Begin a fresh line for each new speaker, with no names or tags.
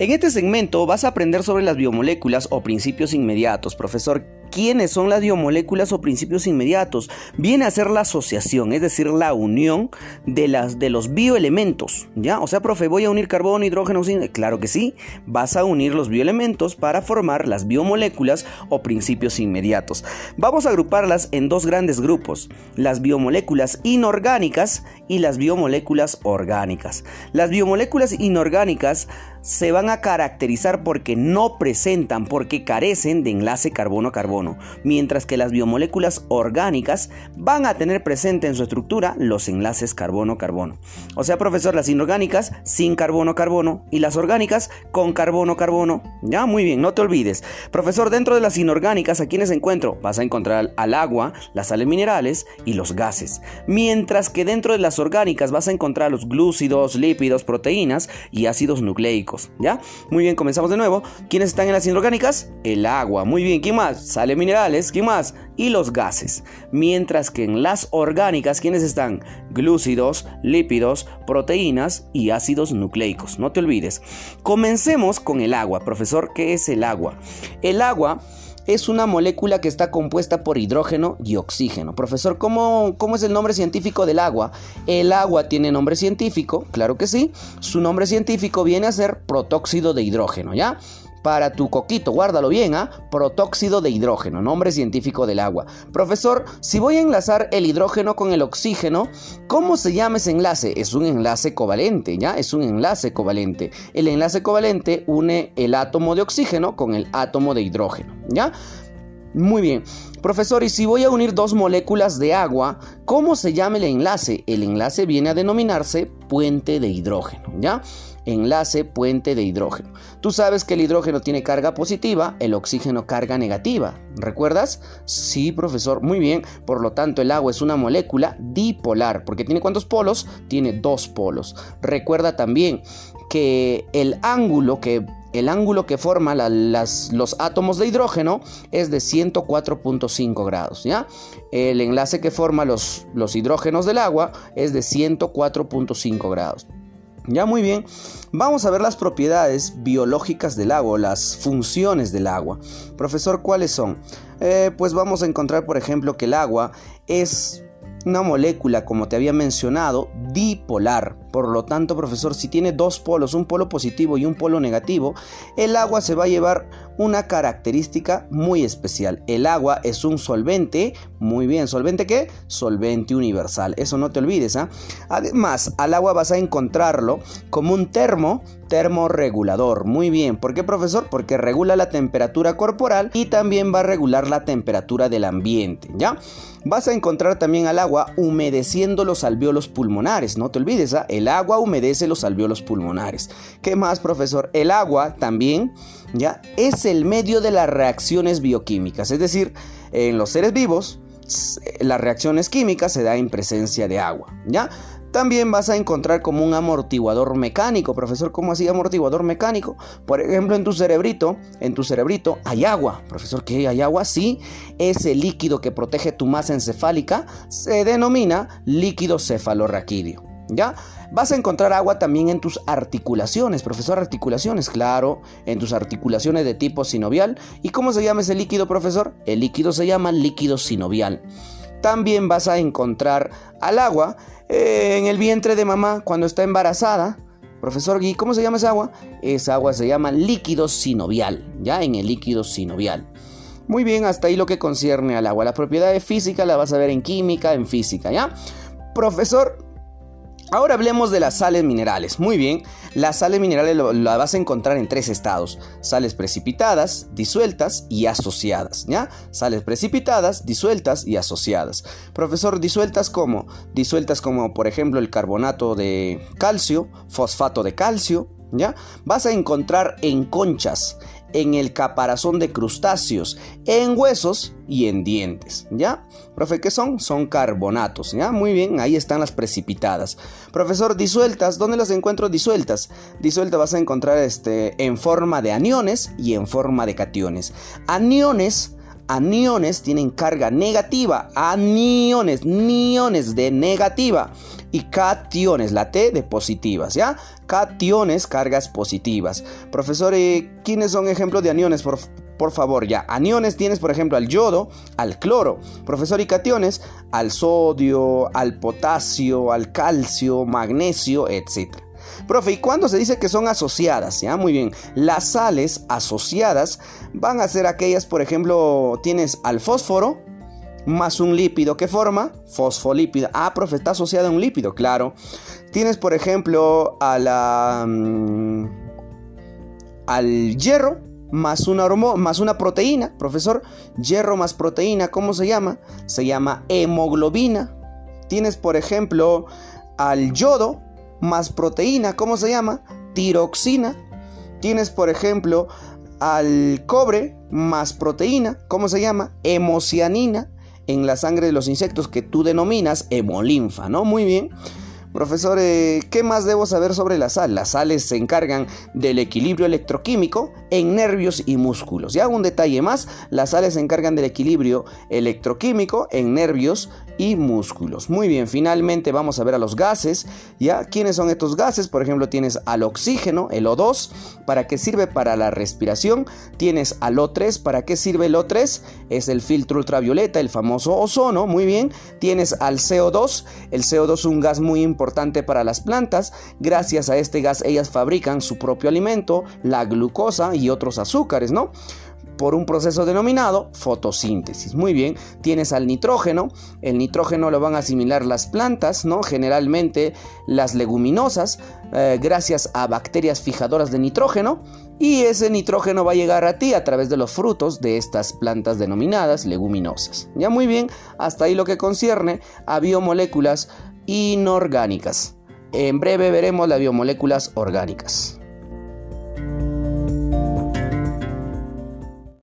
En este segmento vas a aprender sobre las biomoléculas o principios inmediatos. Profesor, ¿quiénes son las biomoléculas o principios inmediatos? Viene a ser la asociación, es decir, la unión de, las, de los bioelementos. ¿Ya? O sea, profe, ¿voy a unir carbono, hidrógeno, oxígeno? Claro que sí. Vas a unir los bioelementos para formar las biomoléculas o principios inmediatos. Vamos a agruparlas en dos grandes grupos. Las biomoléculas inorgánicas y las biomoléculas orgánicas. Las biomoléculas inorgánicas se van a caracterizar porque no presentan, porque carecen de enlace carbono-carbono, mientras que las biomoléculas orgánicas van a tener presente en su estructura los enlaces carbono-carbono. O sea, profesor, las inorgánicas sin carbono-carbono y las orgánicas con carbono-carbono. Ya, muy bien, no te olvides. Profesor, dentro de las inorgánicas, ¿a quiénes encuentro? Vas a encontrar al agua, las sales minerales y los gases. Mientras que dentro de las orgánicas vas a encontrar los glúcidos, lípidos, proteínas y ácidos nucleicos. ¿ya? Muy bien, comenzamos de nuevo. ¿Quiénes están en las inorgánicas? El agua. Muy bien, ¿quién más? Sales minerales, ¿quién más? Y los gases. Mientras que en las orgánicas, ¿quiénes están? Glúcidos, lípidos, proteínas y ácidos nucleicos. No te olvides. Comencemos con el agua. Profesor, ¿qué es el agua? El agua es una molécula que está compuesta por hidrógeno y oxígeno. Profesor, ¿cómo, ¿cómo, es el nombre científico del agua? El agua tiene nombre científico, claro que sí. Su nombre científico viene a ser protóxido de hidrógeno, ¿ya? Para tu coquito, guárdalo bien, ¿ah? Protóxido de hidrógeno, nombre científico del agua. Profesor, si voy a enlazar el hidrógeno con el oxígeno, ¿cómo se llama ese enlace? Es un enlace covalente, ¿ya? Es un enlace covalente. El enlace covalente une el átomo de oxígeno con el átomo de hidrógeno, ¿ya? Muy bien. Profesor, y si voy a unir dos moléculas de agua, ¿cómo se llama el enlace? El enlace viene a denominarse puente de hidrógeno, ¿ya? enlace puente de hidrógeno. Tú sabes que el hidrógeno tiene carga positiva, el oxígeno carga negativa. ¿Recuerdas? Sí, profesor, muy bien. Por lo tanto, el agua es una molécula dipolar, porque tiene cuántos polos? Tiene dos polos. Recuerda también que el ángulo que el ángulo que forma los átomos de hidrógeno es de 104.5 grados, ¿ya? El enlace que forma los, los hidrógenos del agua es de 104.5 grados. Ya muy bien, vamos a ver las propiedades biológicas del agua, las funciones del agua. Profesor, ¿cuáles son? Eh, pues vamos a encontrar, por ejemplo, que el agua es una molécula, como te había mencionado, dipolar. Por lo tanto, profesor, si tiene dos polos, un polo positivo y un polo negativo, el agua se va a llevar una característica muy especial. El agua es un solvente, muy bien, ¿solvente qué? Solvente universal, eso no te olvides. ¿ah? Además, al agua vas a encontrarlo como un termo, termorregulador. Muy bien, ¿por qué, profesor? Porque regula la temperatura corporal y también va a regular la temperatura del ambiente, ¿ya? Vas a encontrar también al agua humedeciendo los alveolos pulmonares, no te olvides, ¿ah? el agua humedece los alveolos pulmonares. ¿Qué más, profesor? El agua también, ¿ya? Es el medio de las reacciones bioquímicas, es decir, en los seres vivos, las reacciones químicas se da en presencia de agua, ¿ya? También vas a encontrar como un amortiguador mecánico. Profesor, ¿cómo así amortiguador mecánico? Por ejemplo, en tu cerebrito, en tu cerebrito hay agua. Profesor, ¿qué hay agua? Sí, ese líquido que protege tu masa encefálica se denomina líquido cefalorraquídeo. ¿Ya? Vas a encontrar agua también en tus articulaciones, profesor, articulaciones, claro, en tus articulaciones de tipo sinovial. ¿Y cómo se llama ese líquido, profesor? El líquido se llama líquido sinovial. También vas a encontrar al agua eh, en el vientre de mamá cuando está embarazada. Profesor Gui, ¿cómo se llama esa agua? Esa agua se llama líquido sinovial, ya en el líquido sinovial. Muy bien, hasta ahí lo que concierne al agua. La propiedad de física la vas a ver en química, en física, ¿ya? Profesor, Ahora hablemos de las sales minerales. Muy bien, las sales minerales las vas a encontrar en tres estados: sales precipitadas, disueltas y asociadas. ¿Ya? Sales precipitadas, disueltas y asociadas. Profesor, disueltas como? Disueltas como, por ejemplo, el carbonato de calcio, fosfato de calcio. ¿Ya? Vas a encontrar en conchas, en el caparazón de crustáceos, en huesos y en dientes, ¿ya? Profe, ¿qué son? Son carbonatos, ¿ya? Muy bien, ahí están las precipitadas. Profesor, disueltas, ¿dónde las encuentro disueltas? Disueltas vas a encontrar este, en forma de aniones y en forma de cationes. Aniones aniones tienen carga negativa, aniones, niones de negativa y cationes, la T de positivas, ¿ya? Cationes, cargas positivas. Profesor, eh, ¿quiénes son ejemplos de aniones? Por, por favor, ya. Aniones tienes, por ejemplo, al yodo, al cloro. Profesor, y cationes, al sodio, al potasio, al calcio, magnesio, etc. Profe, ¿y cuándo se dice que son asociadas? Ya, muy bien. Las sales asociadas van a ser aquellas, por ejemplo, tienes al fósforo, más un lípido. ¿Qué forma? Fosfolípido. Ah, profe, está asociado a un lípido, claro. Tienes, por ejemplo, a la, mm, al hierro más una, más una proteína. Profesor, hierro más proteína, ¿cómo se llama? Se llama hemoglobina. Tienes, por ejemplo, al yodo más proteína, ¿cómo se llama? Tiroxina. Tienes, por ejemplo, al cobre más proteína, ¿cómo se llama? Hemocianina en la sangre de los insectos que tú denominas hemolinfa, ¿no? Muy bien. Profesor, eh, ¿qué más debo saber sobre la sal? Las sales se encargan del equilibrio electroquímico en nervios y músculos. Y hago un detalle más, las sales se encargan del equilibrio electroquímico en nervios y músculos. Muy bien, finalmente vamos a ver a los gases. ¿Ya? ¿Quiénes son estos gases? Por ejemplo, tienes al oxígeno, el O2, ¿para qué sirve? Para la respiración. Tienes al O3, ¿para qué sirve el O3? Es el filtro ultravioleta, el famoso ozono. Muy bien. Tienes al CO2, el CO2 es un gas muy importante para las plantas. Gracias a este gas ellas fabrican su propio alimento, la glucosa y otros azúcares, ¿no? Por un proceso denominado fotosíntesis. Muy bien, tienes al nitrógeno, el nitrógeno lo van a asimilar las plantas, ¿no? Generalmente las leguminosas, eh, gracias a bacterias fijadoras de nitrógeno, y ese nitrógeno va a llegar a ti a través de los frutos de estas plantas denominadas leguminosas. Ya muy bien, hasta ahí lo que concierne a biomoléculas inorgánicas. En breve veremos las biomoléculas orgánicas.